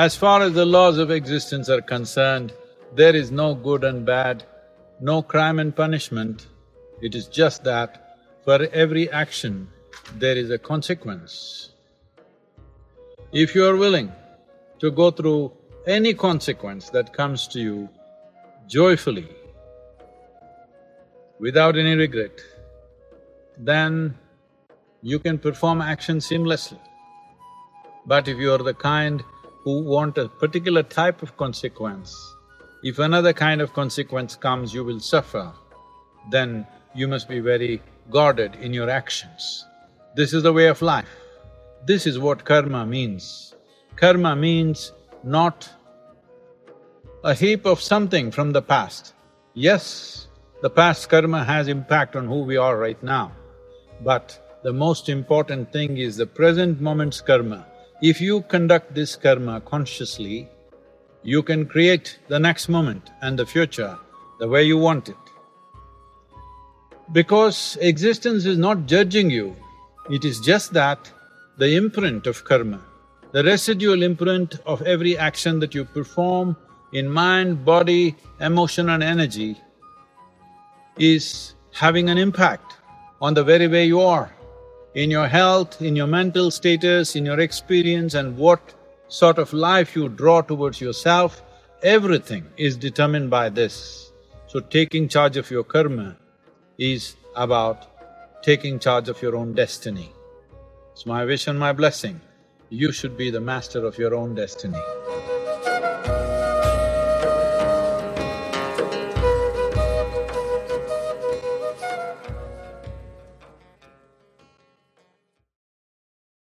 As far as the laws of existence are concerned, there is no good and bad, no crime and punishment. It is just that for every action, there is a consequence. If you are willing to go through any consequence that comes to you joyfully, without any regret, then you can perform action seamlessly. But if you are the kind who want a particular type of consequence, if another kind of consequence comes, you will suffer, then you must be very guarded in your actions. This is the way of life. This is what karma means. Karma means not a heap of something from the past. Yes, the past karma has impact on who we are right now, but the most important thing is the present moment's karma. If you conduct this karma consciously, you can create the next moment and the future the way you want it. Because existence is not judging you, it is just that the imprint of karma, the residual imprint of every action that you perform in mind, body, emotion and energy is having an impact on the very way you are, in your health, in your mental status, in your experience and what sort of life you draw towards yourself, everything is determined by this. So taking charge of your karma is about taking charge of your own destiny. It's my wish and my blessing, you should be the master of your own destiny.